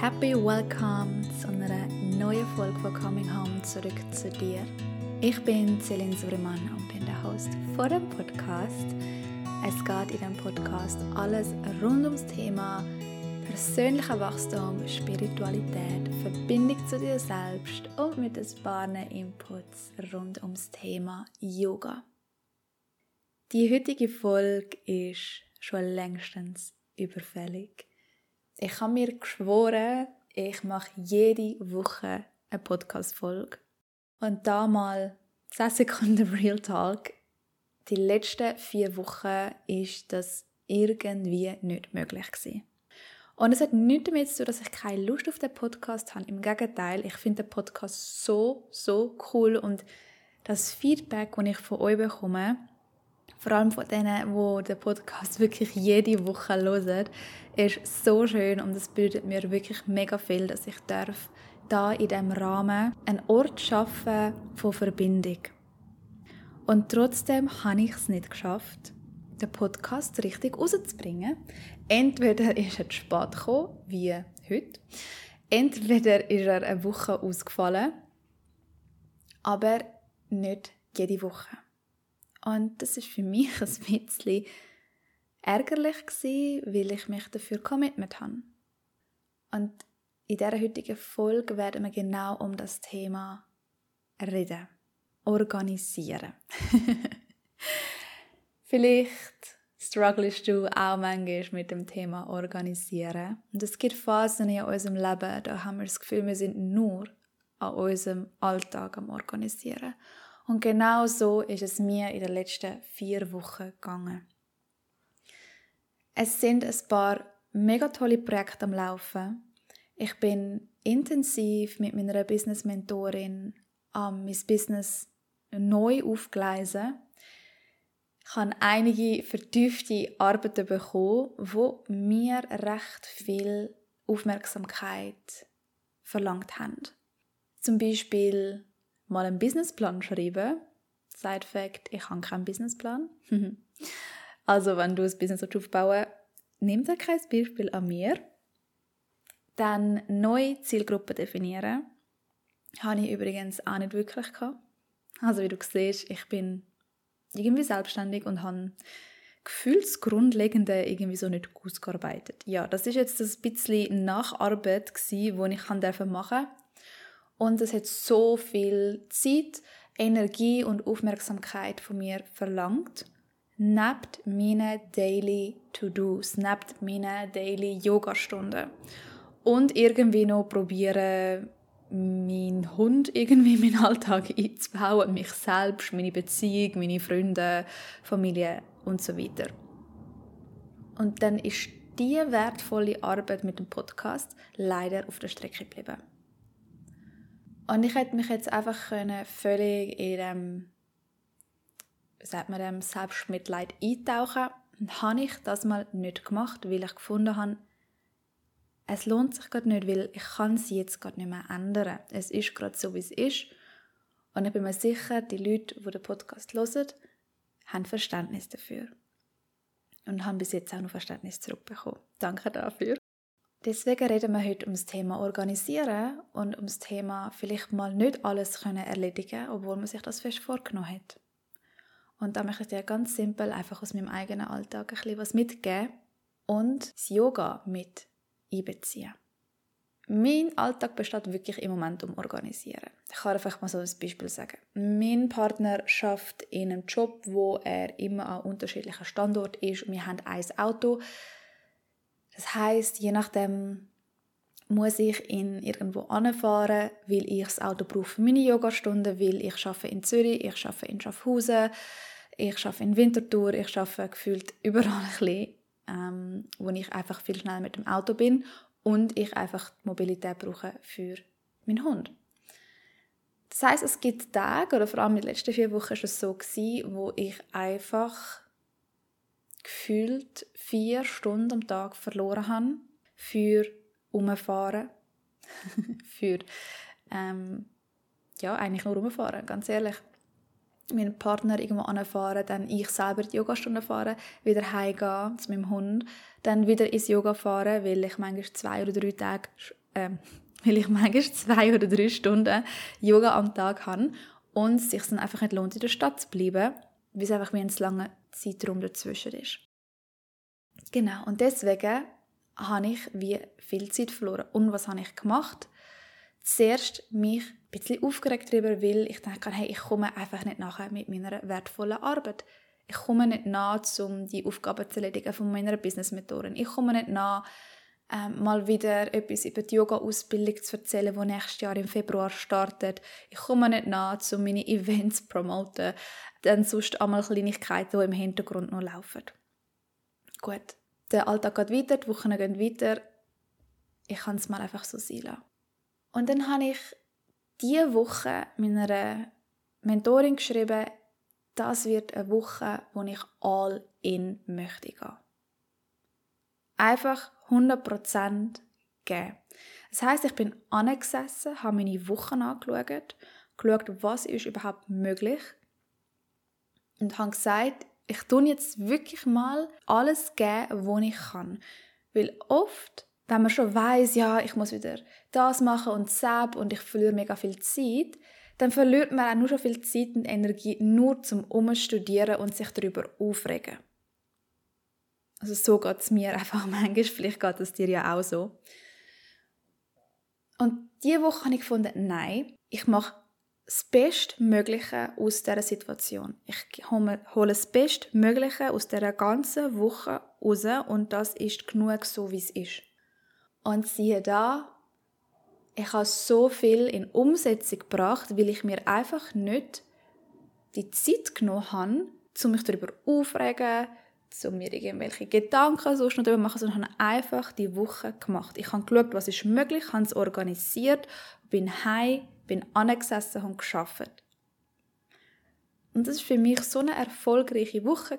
Happy Welcome zu einer neuen Folge von Coming Home zurück zu dir. Ich bin Celine Suriman und bin der Host von dem Podcast. Es geht in diesem Podcast alles rund ums Thema persönlicher Wachstum, Spiritualität, Verbindung zu dir selbst und mit ein paar Inputs rund ums Thema Yoga. Die heutige Folge ist schon längstens überfällig. Ich habe mir geschworen, ich mache jede Woche eine Podcast-Folge. Und da mal 10 Sekunden Real Talk. Die letzten vier Wochen ist das irgendwie nicht möglich gewesen. Und es hat nichts damit zu tun, dass ich keine Lust auf den Podcast habe. Im Gegenteil, ich finde den Podcast so, so cool und das Feedback, das ich von euch bekomme, vor allem von denen, die den Podcast wirklich jede Woche hören, ist so schön und es bedeutet mir wirklich mega viel, dass ich darf da in diesem Rahmen einen Ort schaffen von Verbindung. Und trotzdem habe ich es nicht geschafft, den Podcast richtig rauszubringen. Entweder ist er zu spät gekommen, wie heute, entweder ist er eine Woche ausgefallen, aber nicht jede Woche. Und das ist für mich ein bisschen ärgerlich gewesen, weil ich mich dafür commitment habe. Und in dieser heutigen Folge werden wir genau um das Thema reden. Organisieren. Vielleicht strugglest du auch manchmal mit dem Thema Organisieren. Und es gibt Phasen in unserem Leben, da haben wir das Gefühl, wir sind nur an unserem Alltag am Organisieren. Und genau so ist es mir in den letzten vier Wochen gegangen. Es sind ein paar mega tolle Projekte am Laufen. Ich bin intensiv mit meiner Business-Mentorin am mein Business neu aufgleisen. Ich habe einige vertiefte Arbeiten bekommen, wo mir recht viel Aufmerksamkeit verlangt haben. Zum Beispiel mal einen Businessplan schreiben. Side Fact, ich habe keinen Businessplan. also wenn du ein Business aufbauen nimm dir kein Beispiel an mir. Dann neue Zielgruppen definieren. Habe ich übrigens auch nicht wirklich gehabt. Also wie du siehst, ich bin irgendwie selbstständig und habe gefühlsgrundlegende irgendwie so nicht ausgearbeitet. Ja, das ist jetzt ein bisschen Nacharbeit die ich machen durfte und es hat so viel Zeit, Energie und Aufmerksamkeit von mir verlangt. Neben meinen Daily To-Dos, neben meinen Daily Yoga-Stunden. Und irgendwie noch probieren, meinen Hund irgendwie in meinen Alltag einzubauen, mich selbst, meine Beziehung, meine Freunde, Familie und so weiter. Und dann ist diese wertvolle Arbeit mit dem Podcast leider auf der Strecke geblieben. Und ich hätte mich jetzt einfach können völlig in dem, sagt man, dem Selbstmitleid eintauchen und habe ich das mal nicht gemacht, weil ich gefunden habe, es lohnt sich gerade nicht, weil ich kann sie jetzt gerade nicht mehr ändern. Es ist gerade so, wie es ist. Und ich bin mir sicher, die Leute, die den Podcast hören, haben Verständnis dafür. Und haben bis jetzt auch noch Verständnis zurückbekommen. Danke dafür. Deswegen reden wir heute ums Thema Organisieren und ums Thema vielleicht mal nicht alles können erledigen, obwohl man sich das fest vorgenommen hat. Und da möchte ich dir ganz simpel einfach aus meinem eigenen Alltag ein bisschen was mitgeben und das Yoga mit einbeziehen. Mein Alltag besteht wirklich im Moment um Organisieren. Ich kann einfach mal so ein Beispiel sagen. Mein Partner schafft in einem Job, wo er immer an unterschiedlichen Standorten ist. Wir haben ein Auto das heißt, je nachdem muss ich ihn irgendwo anfahren, weil ich das Auto brauche für meine Yogastunden, weil ich arbeite in Zürich, ich arbeite in Schaffhausen, ich arbeite in Winterthur, ich arbeite gefühlt überall ein bisschen, ähm, wo ich einfach viel schneller mit dem Auto bin und ich einfach die Mobilität brauche für meinen Hund. Das heißt, es gibt Tage, oder vor allem in den letzten vier Wochen war es so, gewesen, wo ich einfach gefühlt vier Stunden am Tag verloren habe für Umfahren, für ähm, ja, eigentlich nur rumfahren, ganz ehrlich. Meinen Partner irgendwo anfahren, dann ich selber die Yogastunde fahren, wieder heimgehen zu meinem Hund, dann wieder ins Yoga fahren, weil ich manchmal zwei oder drei Tage ähm, weil ich manchmal zwei oder drei Stunden Yoga am Tag habe und es sich dann einfach nicht lohnt, in der Stadt zu bleiben, weil es einfach wie ein langer Zeitraum dazwischen ist. Genau, und deswegen habe ich wie viel Zeit verloren. Und was habe ich gemacht? Zuerst mich ein bisschen aufgeregt darüber, weil ich dachte, hey, ich komme einfach nicht nachher mit meiner wertvollen Arbeit. Ich komme nicht nach, um die Aufgaben zu erledigen von meiner Business-Mentorin. Ich komme nicht nach, ähm, mal wieder etwas über die Yoga-Ausbildung zu erzählen, die nächstes Jahr im Februar startet. Ich komme nicht nach, um meine Events zu promoten. Dann sonst einmal Kleinigkeiten, die im Hintergrund noch laufen. Gut, der Alltag geht weiter, die Wochen gehen weiter. Ich kann es mal einfach so sein lassen. Und dann habe ich diese Woche meiner Mentorin geschrieben, das wird eine Woche, wo ich all in möchte gehen. Einfach 100% geben. Das heißt, ich bin angesessen, habe meine Wochen angeschaut, geschaut, was ist überhaupt möglich und habe gesagt, ich tue jetzt wirklich mal alles geben, was ich kann. Weil oft, wenn man schon weiß, ja, ich muss wieder das machen und das und ich verliere mega viel Zeit, dann verliert man auch nur schon viel Zeit und Energie nur zum Umstudieren und sich darüber aufregen. Also so geht es mir einfach manchmal, vielleicht geht es dir ja auch so. Und diese Woche habe ich gefunden, nein, ich mache das Bestmögliche aus dieser Situation. Ich hole das Bestmögliche aus dieser ganzen Woche raus und das ist genug so, wie es ist. Und siehe da, ich habe so viel in Umsetzung gebracht, weil ich mir einfach nicht die Zeit genommen habe, um mich darüber aufregen, um mir irgendwelche Gedanken sonst noch darüber machen, sondern habe einfach die Woche gemacht. Ich habe geschaut, was ist möglich, habe es organisiert, bin heim, bin angesessen und geschafft. Und das war für mich so eine erfolgreiche Woche.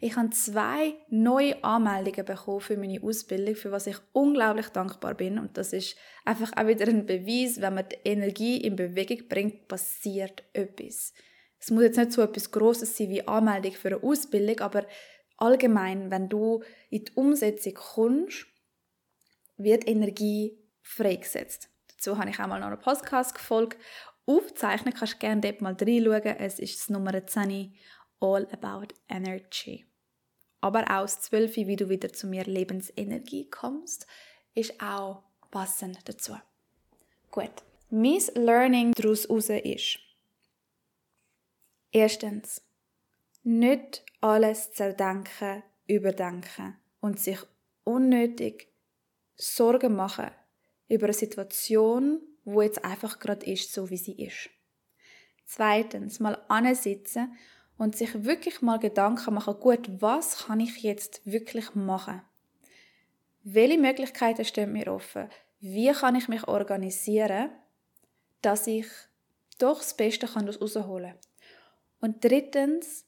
Ich habe zwei neue Anmeldungen bekommen für meine Ausbildung, für was ich unglaublich dankbar bin. Und das ist einfach auch wieder ein Beweis, wenn man die Energie in Bewegung bringt, passiert etwas. Es muss jetzt nicht so etwas Grosses sein wie Anmeldung für eine Ausbildung, aber allgemein, wenn du in die Umsetzung kommst, wird Energie freigesetzt. Dazu habe ich auch mal noch eine Podcast gefolgt aufzeichnen, kannst du gerne dort mal reinschauen. Es ist das Nummer 10, All About Energy. Aber auch das 12, wie du wieder zu mehr Lebensenergie kommst, ist auch passend dazu. Gut. Mein Learning daraus ist, erstens, nicht alles zerdenken, überdenken und sich unnötig Sorgen machen über eine Situation, wo jetzt einfach gerade ist, so wie sie ist. Zweitens, mal ansitzen und sich wirklich mal Gedanken machen, gut, was kann ich jetzt wirklich machen? Welche Möglichkeiten stehen mir offen? Wie kann ich mich organisieren, dass ich doch das Beste kann rausholen kann? Und drittens,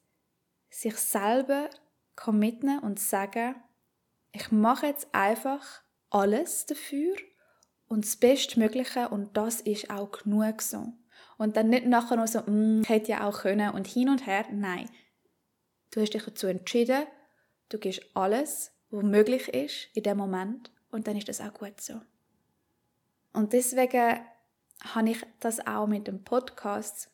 sich selber committen und sagen, ich mache jetzt einfach alles dafür, und das Bestmögliche und das ist auch genug so. Und dann nicht nachher noch so, mm, ich hätte ja auch können und hin und her. Nein. Du hast dich dazu entschieden, du gibst alles, was möglich ist in dem Moment und dann ist das auch gut so. Und deswegen habe ich das auch mit dem Podcast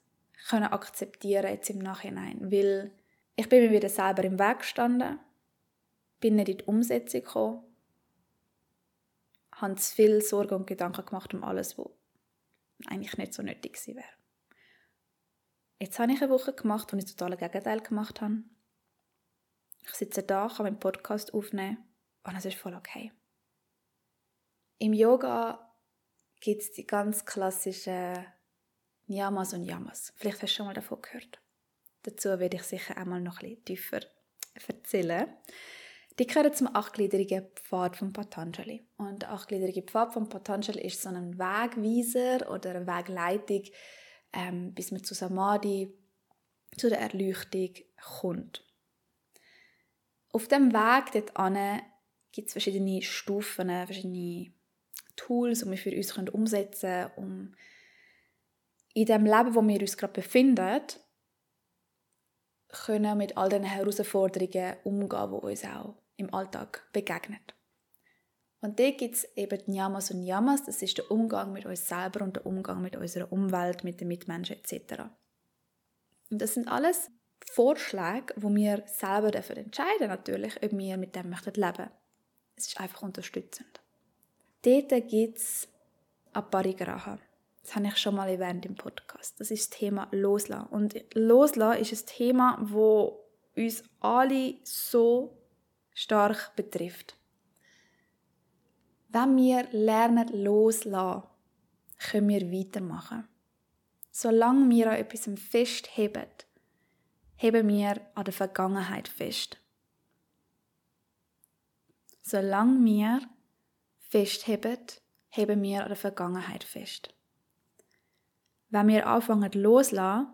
können akzeptieren jetzt im Nachhinein, weil ich bin mir wieder selber im Weg gestanden, bin nicht in die Umsetzung gekommen habe zu viel Sorgen und Gedanken gemacht um alles, was eigentlich nicht so nötig gewesen wäre. Jetzt habe ich eine Woche gemacht, wo ich das totale Gegenteil gemacht habe. Ich sitze da, kann meinen Podcast aufnehmen und es ist voll okay. Im Yoga gibt es die ganz klassischen Yamas und Yamas. Vielleicht hast du schon mal davon gehört. Dazu werde ich sicher einmal noch ein bisschen tiefer erzählen. Die gehören zum achtgliedrigen Pfad von Patanjali. Und der achtgliedrige Pfad von Patanjali ist so ein Wegweiser oder eine Wegleitung, ähm, bis man zu Samadhi, zu der Erleuchtung kommt. Auf dem Weg dorthin gibt es verschiedene Stufen, verschiedene Tools, die wir für uns umsetzen können, um in dem Leben, wo wir uns gerade befinden, können mit all den Herausforderungen umgehen, die uns auch im Alltag begegnet. Und da gibt es eben die Yamas und Yamas, das ist der Umgang mit uns selber und der Umgang mit unserer Umwelt, mit den Mitmenschen etc. Und das sind alles Vorschläge, wo wir selber dafür entscheiden natürlich, ob wir mit dem möchten leben. Es ist einfach unterstützend. Dort gibt es Aparigraha. Das habe ich schon mal erwähnt im Podcast. Das ist das Thema Loslassen. Und Loslassen ist ein Thema, wo uns alle so stark betrifft. Wenn wir lernen loslassen, können wir weitermachen. Solange wir an etwas festheben, heben wir an der Vergangenheit fest. Solange wir festheben, heben wir an der Vergangenheit fest. Wenn wir anfangen loslassen,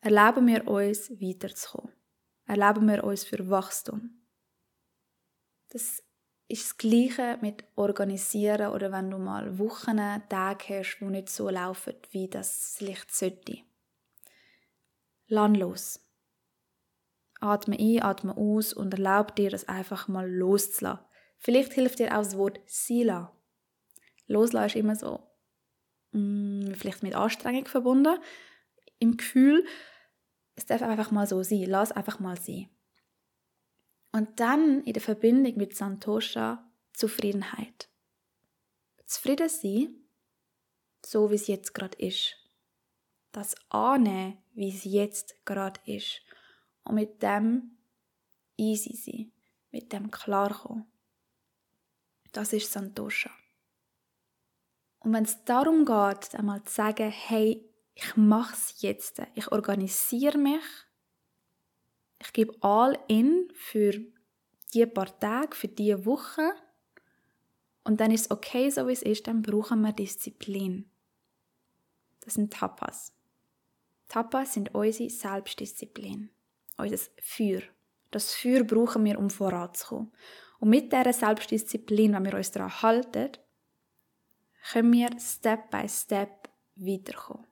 erlauben wir uns weiterzukommen. Erlauben wir uns für Wachstum. Das ist das Gleiche mit Organisieren oder wenn du mal Wochen, Tage hast, die nicht so laufen, wie das vielleicht sollte. Lass los. Atme ein, atme aus und erlaub dir, das einfach mal loszulassen. Vielleicht hilft dir auch das Wort Sila. Loslassen ist immer so, mm, vielleicht mit Anstrengung verbunden, im Gefühl. Es darf einfach mal so sein. Lass einfach mal sein. Und dann in der Verbindung mit Santosha Zufriedenheit. Zufrieden sein, so wie es jetzt gerade ist. Das annehmen, wie es jetzt gerade ist. Und mit dem easy sein. Mit dem klarkommen. Das ist Santosha. Und wenn es darum geht, einmal zu sagen, hey, ich mache es jetzt, ich organisiere mich, ich gebe all in für die paar Tage, für die Woche und dann ist es okay, so wie es ist, dann brauchen wir Disziplin. Das sind Tapas. Tapas sind unsere Selbstdisziplin, unser Feuer. Das Feuer brauchen wir, um voranzukommen. Und mit dieser Selbstdisziplin, wenn wir uns daran halten, können wir Step by Step weiterkommen.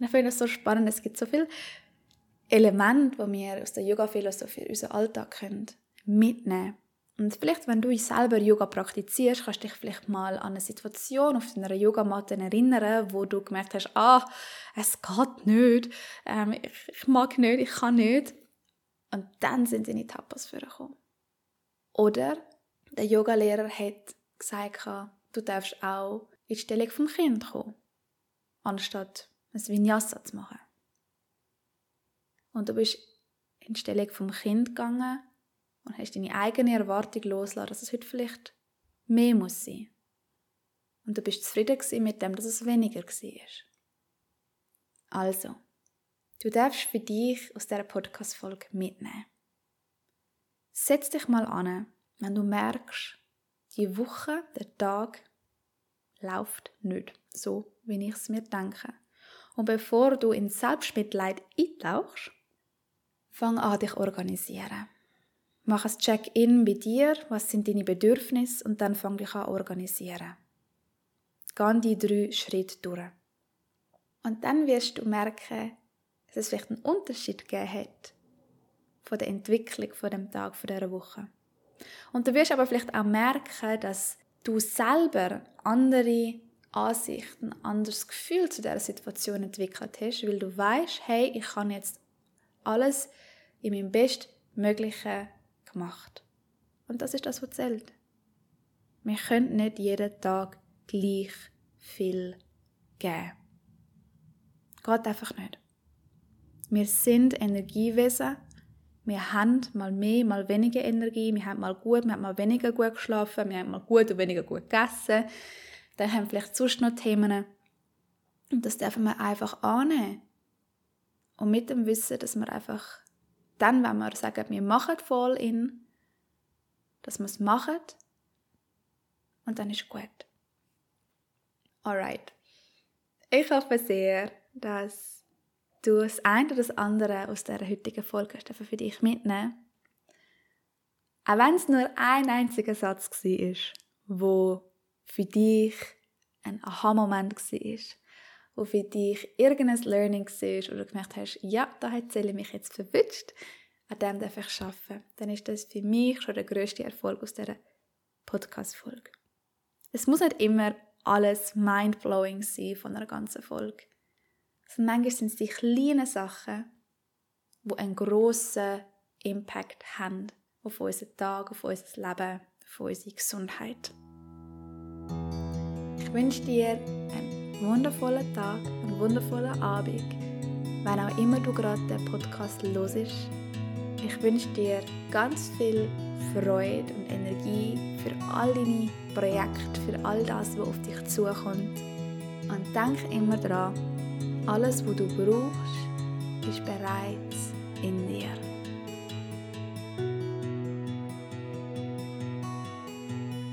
Ich finde das so spannend, es gibt so viele Elemente, die wir aus der Yoga-Philosophie in unseren Alltag können mitnehmen Und vielleicht, wenn du selber Yoga praktizierst, kannst du dich vielleicht mal an eine Situation auf deiner Yogamatte erinnern, wo du gemerkt hast, ah, es geht nicht, ähm, ich, ich, mag nicht, ich kann nicht. Und dann sind deine Tapas vorgekommen. Oder der Yogalehrer hat gesagt, du darfst auch in die Stellung vom Kind kommen, anstatt ein Vinyasa zu machen. Und du bist in die Stellung vom Kind gegangen und hast deine eigene Erwartung losgelassen, dass es heute vielleicht mehr muss sein. Und du bist zufrieden mit dem, dass es weniger war. Also, du darfst für dich aus dieser Podcast-Folge mitnehmen. Setz dich mal an, wenn du merkst, die Woche, der Tag läuft nicht so, wie ich es mir denke. Und bevor du in Selbstmitleid eintauchst, Fang an, dich organisieren. Mach ein Check-in bei dir, was sind deine Bedürfnisse und dann fang dich an organisieren. Geh die drei Schritte durch. Und dann wirst du merken, dass es vielleicht einen Unterschied gegeben hat von der Entwicklung von dem Tag, von dieser Woche. Und du wirst aber vielleicht auch merken, dass du selber andere Ansichten, anderes Gefühl zu dieser Situation entwickelt hast, weil du weißt, hey, ich kann jetzt alles in meinem Bestmöglichen gemacht. Und das ist das, was zählt. Wir können nicht jeden Tag gleich viel geben. Geht einfach nicht. Wir sind Energiewesen. Wir haben mal mehr, mal weniger Energie. Wir haben mal gut, wir haben mal weniger gut geschlafen. Wir haben mal gut und weniger gut gegessen. Dann haben wir vielleicht sonst noch Themen. Und das dürfen wir einfach annehmen. Und mit dem Wissen, dass wir einfach dann, wenn wir sagen, wir machen voll in, dass wir es machen und dann ist gut. Alright. Ich hoffe sehr, dass du das eine oder das andere aus der heutigen Folge für dich mitnehmen Auch wenn es nur ein einziger Satz war, wo für dich ein Aha-Moment war, wo für dich irgendein Learning war oder du gemerkt hast, ja, da hat Zelle mich jetzt verwünscht, an dem darf ich arbeiten, dann ist das für mich schon der grösste Erfolg aus dieser Podcast-Folge. Es muss nicht immer alles mindblowing sein von einer ganzen Folge. Manchmal sind es die kleinen Sachen, die einen grossen Impact haben auf unseren Tag, auf unser Leben, auf unsere Gesundheit. Ich wünsche dir einen wundervollen Tag, einen wundervollen Abend, wenn auch immer du gerade den Podcast hörst. Ich wünsche dir ganz viel Freude und Energie für all deine Projekte, für all das, was auf dich zukommt. Und denk immer daran, alles, was du brauchst, ist bereits in dir.